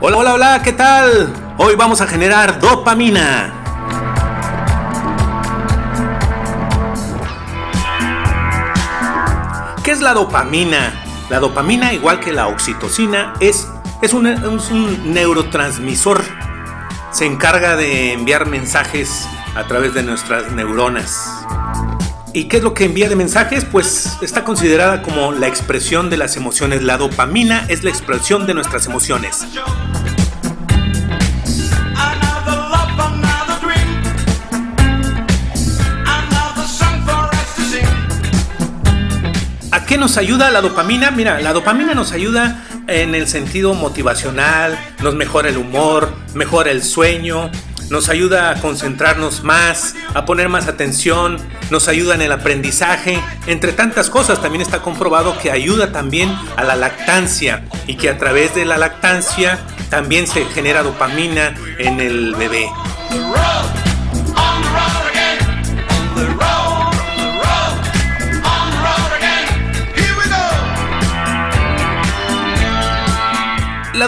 Hola, hola, hola, ¿qué tal? Hoy vamos a generar dopamina. ¿Qué es la dopamina? La dopamina, igual que la oxitocina, es, es, un, es un neurotransmisor. Se encarga de enviar mensajes a través de nuestras neuronas. ¿Y qué es lo que envía de mensajes? Pues está considerada como la expresión de las emociones. La dopamina es la expresión de nuestras emociones. ¿A qué nos ayuda la dopamina? Mira, la dopamina nos ayuda en el sentido motivacional, nos mejora el humor, mejora el sueño, nos ayuda a concentrarnos más, a poner más atención, nos ayuda en el aprendizaje, entre tantas cosas. También está comprobado que ayuda también a la lactancia y que a través de la lactancia también se genera dopamina en el bebé.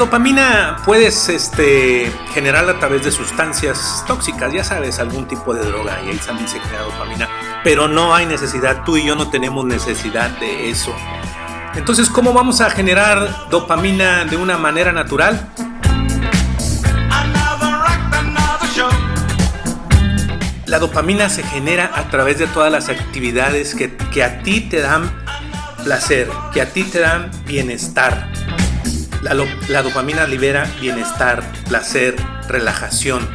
Dopamina puedes este, generarla a través de sustancias tóxicas, ya sabes, algún tipo de droga y ahí también se genera dopamina, pero no hay necesidad, tú y yo no tenemos necesidad de eso. Entonces, ¿cómo vamos a generar dopamina de una manera natural? La dopamina se genera a través de todas las actividades que, que a ti te dan placer, que a ti te dan bienestar. La, dopamina libera bienestar, placer, relajación.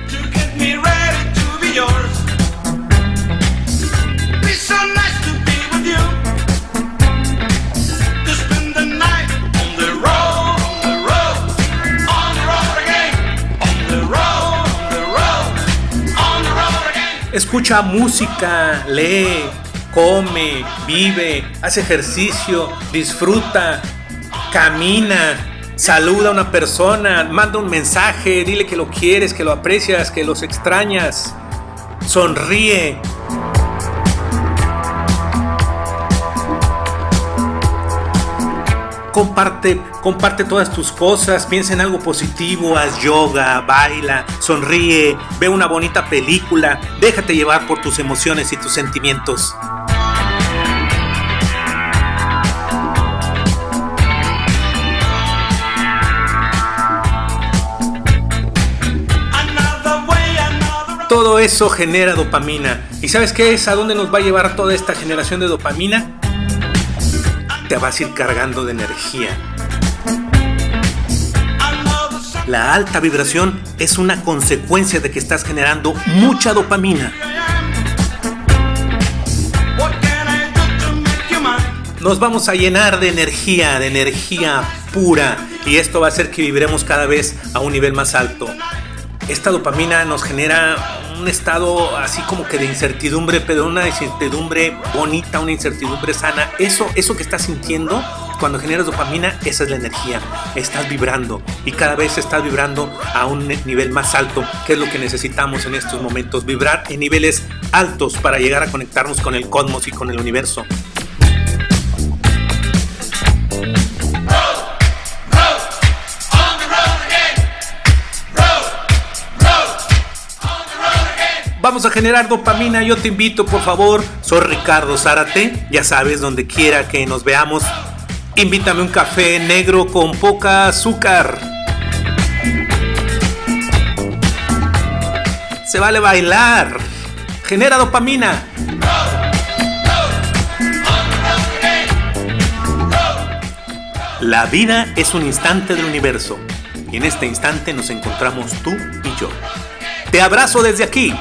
Escucha música, lee, come, vive, hace ejercicio, disfruta, camina, Saluda a una persona, manda un mensaje, dile que lo quieres, que lo aprecias, que los extrañas. Sonríe. Comparte, comparte todas tus cosas, piensa en algo positivo, haz yoga, baila, sonríe, ve una bonita película, déjate llevar por tus emociones y tus sentimientos. Eso genera dopamina. ¿Y sabes qué es? ¿A dónde nos va a llevar toda esta generación de dopamina? Te vas a ir cargando de energía. La alta vibración es una consecuencia de que estás generando mucha dopamina. Nos vamos a llenar de energía, de energía pura, y esto va a hacer que viviremos cada vez a un nivel más alto. Esta dopamina nos genera un estado así como que de incertidumbre, pero una incertidumbre bonita, una incertidumbre sana. Eso, eso que estás sintiendo cuando generas dopamina, esa es la energía. Estás vibrando y cada vez estás vibrando a un nivel más alto, que es lo que necesitamos en estos momentos. Vibrar en niveles altos para llegar a conectarnos con el cosmos y con el universo. Vamos a generar dopamina. Yo te invito, por favor. Soy Ricardo Zárate. Ya sabes, donde quiera que nos veamos, invítame un café negro con poca azúcar. Se vale bailar. Genera dopamina. La vida es un instante del universo y en este instante nos encontramos tú y yo. Te abrazo desde aquí,